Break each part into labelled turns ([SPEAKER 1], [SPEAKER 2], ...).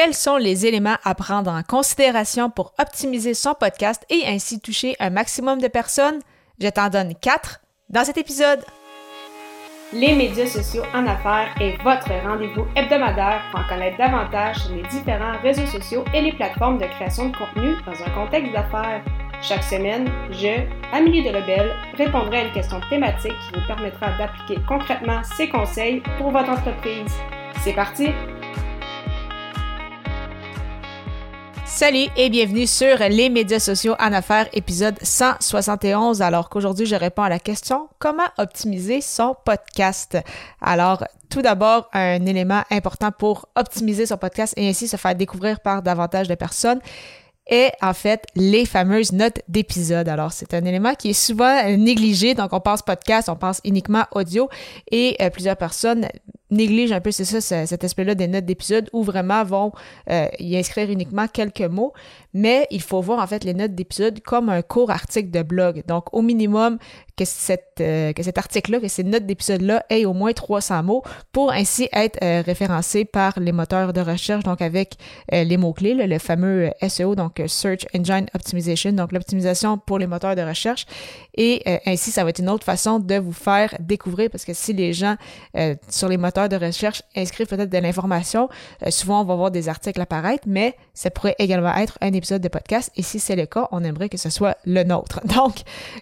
[SPEAKER 1] Quels sont les éléments à prendre en considération pour optimiser son podcast et ainsi toucher un maximum de personnes? Je t'en donne quatre dans cet épisode.
[SPEAKER 2] Les médias sociaux en affaires est votre rendez-vous hebdomadaire pour en connaître davantage sur les différents réseaux sociaux et les plateformes de création de contenu dans un contexte d'affaires. Chaque semaine, je, Amélie de Rebelle, répondrai à une question thématique qui vous permettra d'appliquer concrètement ces conseils pour votre entreprise. C'est parti!
[SPEAKER 1] Salut et bienvenue sur les médias sociaux en affaires, épisode 171. Alors qu'aujourd'hui, je réponds à la question comment optimiser son podcast? Alors, tout d'abord, un élément important pour optimiser son podcast et ainsi se faire découvrir par davantage de personnes est en fait les fameuses notes d'épisode. Alors, c'est un élément qui est souvent négligé. Donc, on pense podcast, on pense uniquement audio et euh, plusieurs personnes négligent un peu, c'est ça, cet aspect-là des notes d'épisode où vraiment vont euh, y inscrire uniquement quelques mots. Mais il faut voir en fait les notes d'épisode comme un court article de blog. Donc, au minimum, que, cette, euh, que cet article-là, que ces notes d'épisode-là aient au moins 300 mots pour ainsi être euh, référencé par les moteurs de recherche, donc avec les mots-clés, le fameux SEO, donc Search Engine Optimization, donc l'optimisation pour les moteurs de recherche. Et ainsi, ça va être une autre façon de vous faire découvrir parce que si les gens sur les moteurs de recherche inscrivent peut-être de l'information. Euh, souvent, on va voir des articles apparaître, mais ça pourrait également être un épisode de podcast. Et si c'est le cas, on aimerait que ce soit le nôtre. Donc,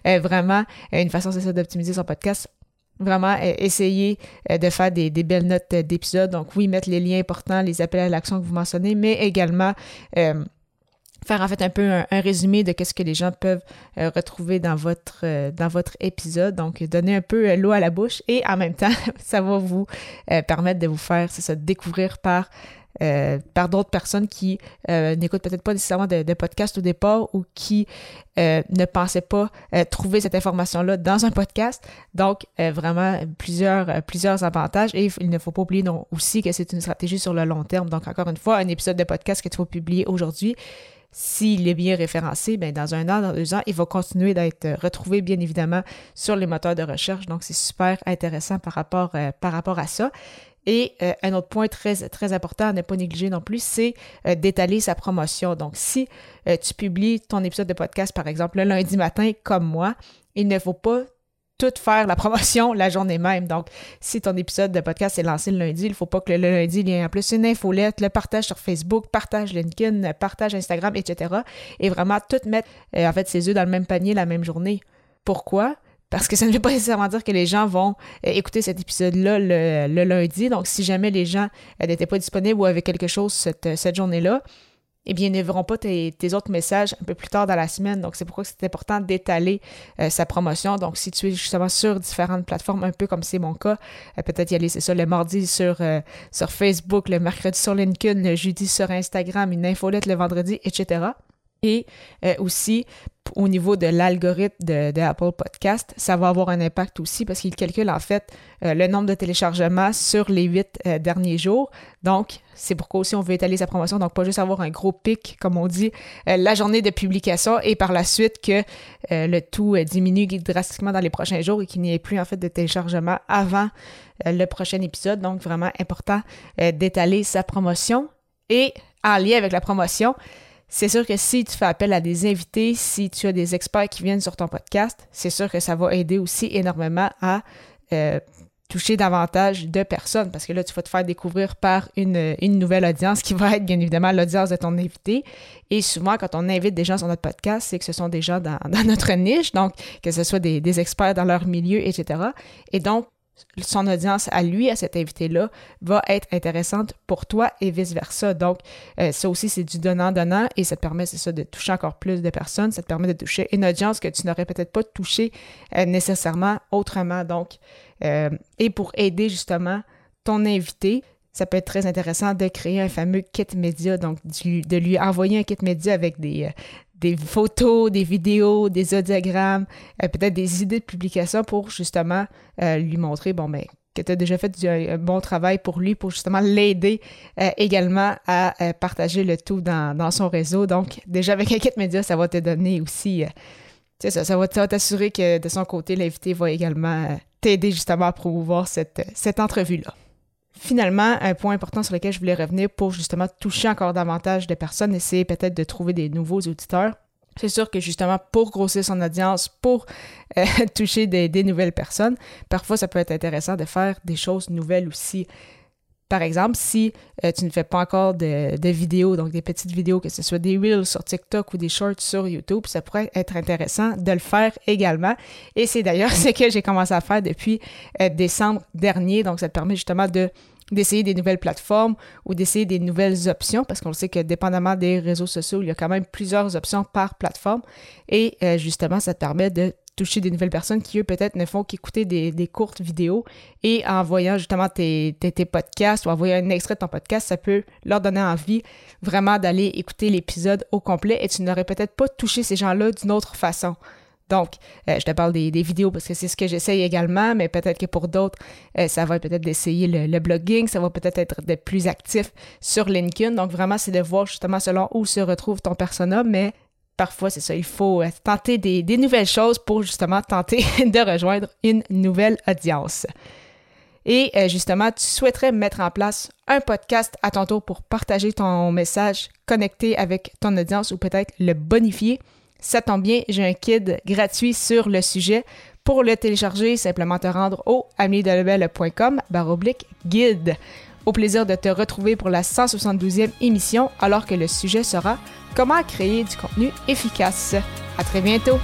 [SPEAKER 1] euh, vraiment, euh, une façon, c'est ça, d'optimiser son podcast vraiment essayer de faire des, belles notes d'épisode. Donc oui, mettre les liens importants, les appels à l'action que vous mentionnez, mais également faire en fait un peu un, résumé de qu'est-ce que les gens peuvent euh, retrouver dans votre euh, dans votre épisode donc donner un peu euh, l'eau à la bouche et en même temps ça va vous permettre de vous faire c'est ça découvrir par par d'autres personnes qui n'écoutent peut-être pas nécessairement de, de, podcast au départ ou qui ne pensaient pas trouver cette information-là dans un podcast. Donc, vraiment, plusieurs, plusieurs avantages. Et il ne faut pas oublier non, aussi que c'est une stratégie sur le long terme. Donc, encore une fois, un épisode de podcast que tu vas publier aujourd'hui, s'il est bien référencé, bien, dans un an, dans deux ans, il va continuer d'être retrouvé, bien évidemment, sur les moteurs de recherche. Donc, c'est super intéressant par rapport, euh, à ça. Et euh, un autre point très, très important à ne pas négliger non plus, c'est euh, d'étaler sa promotion. Donc, si tu publies ton épisode de podcast, par exemple, le lundi matin, comme moi, il ne faut pas tout faire la promotion la journée même. Donc, si ton épisode de podcast est lancé le lundi, il ne faut pas que le lundi, il y ait en plus une infolette, le partage sur Facebook, partage LinkedIn, partage Instagram, etc. Et vraiment tout mettre, euh, en fait, ses œufs dans le même panier la même journée. Pourquoi? Parce que ça ne veut pas nécessairement dire que les gens vont euh, écouter cet épisode-là le, lundi. Donc, si jamais les gens euh, n'étaient pas disponibles ou avaient quelque chose cette, cette journée-là, eh bien, ils ne verront pas tes, autres messages un peu plus tard dans la semaine. Donc, c'est pourquoi c'est important d'étaler euh, sa promotion. Donc, si tu es justement sur différentes plateformes, un peu comme c'est mon cas, euh, peut-être y aller, c'est ça, le mardi sur, euh, sur Facebook, le mercredi sur LinkedIn, le jeudi sur Instagram, une infolette le vendredi, etc. Et aussi, au niveau de l'algorithme de, Apple Podcast, ça va avoir un impact aussi parce qu'il calcule en fait euh, le nombre de téléchargements sur les huit euh, derniers jours. Donc, c'est pourquoi aussi on veut étaler sa promotion. Donc, pas juste avoir un gros pic, comme on dit, euh, la journée de publication et par la suite que le tout diminue drastiquement dans les prochains jours et qu'il n'y ait plus en fait de téléchargement avant le prochain épisode. Donc, vraiment important d'étaler sa promotion. Et en lien avec la promotion, c'est sûr que si tu fais appel à des invités, si tu as des experts qui viennent sur ton podcast, c'est sûr que ça va aider aussi énormément à euh, toucher davantage de personnes parce que là, tu vas te faire découvrir par une, nouvelle audience qui va être bien évidemment l'audience de ton invité. Et souvent, quand on invite des gens sur notre podcast, c'est que ce sont des gens dans, notre niche, donc que ce soit des, des experts dans leur milieu, etc. Et donc, son audience à lui, à cet invité-là, va être intéressante pour toi et vice-versa. Donc, euh, ça aussi, c'est du donnant-donnant et ça te permet, c'est ça, de toucher encore plus de personnes. Ça te permet de toucher une audience que tu n'aurais peut-être pas touché euh, nécessairement autrement. Donc, euh, et pour aider justement ton invité, ça peut être très intéressant de créer un fameux kit média, donc de lui envoyer un kit média avec des, des photos, des vidéos, des audiogrammes, euh, peut-être des idées de publication pour justement euh, lui montrer, bon, ben, que tu as déjà fait un bon travail pour lui, pour justement l'aider euh, également à partager le tout dans, son réseau. Donc, déjà avec un kit média, ça va te donner aussi, ça, ça va t'assurer que de son côté, l'invité va également t'aider justement à promouvoir cette, cette entrevue-là. Finalement, un point important sur lequel je voulais revenir pour justement toucher encore davantage de personnes, essayer peut-être de trouver des nouveaux auditeurs. C'est sûr que justement, pour grossir son audience, pour euh, toucher des, des, nouvelles personnes, parfois ça peut être intéressant de faire des choses nouvelles aussi. Par exemple, si euh, tu ne fais pas encore de, de, vidéos, donc des petites vidéos, que ce soit des reels sur TikTok ou des shorts sur YouTube, ça pourrait être intéressant de le faire également. Et c'est d'ailleurs ce que j'ai commencé à faire depuis euh, décembre dernier. Donc, ça te permet justement de d'essayer des nouvelles plateformes ou d'essayer des nouvelles options, parce qu'on sait que dépendamment des réseaux sociaux, il y a quand même plusieurs options par plateforme. Et euh, justement, ça te permet de toucher des nouvelles personnes qui, eux, peut-être ne font qu'écouter des, courtes vidéos et en voyant justement tes, podcasts ou en voyant un extrait de ton podcast, ça peut leur donner envie vraiment d'aller écouter l'épisode au complet et tu n'aurais peut-être pas touché ces gens-là d'une autre façon. Donc, euh, je te parle des, vidéos parce que c'est ce que j'essaye également, mais peut-être que pour d'autres, euh, ça va peut-être d'essayer le, le, blogging, ça va peut-être être d'être plus actif sur LinkedIn. Donc, vraiment, c'est de voir justement selon où se retrouve ton persona, mais parfois, c'est ça, il faut euh, tenter des, nouvelles choses pour justement tenter de rejoindre une nouvelle audience. Et euh, justement, tu souhaiterais mettre en place un podcast à ton tour pour partager ton message, connecter avec ton audience ou peut-être le bonifier? Ça tombe bien, j'ai un kit gratuit sur le sujet. Pour le télécharger, simplement te rendre au baroblique guide. Au plaisir de te retrouver pour la 172e émission alors que le sujet sera Comment créer du contenu efficace. À très bientôt!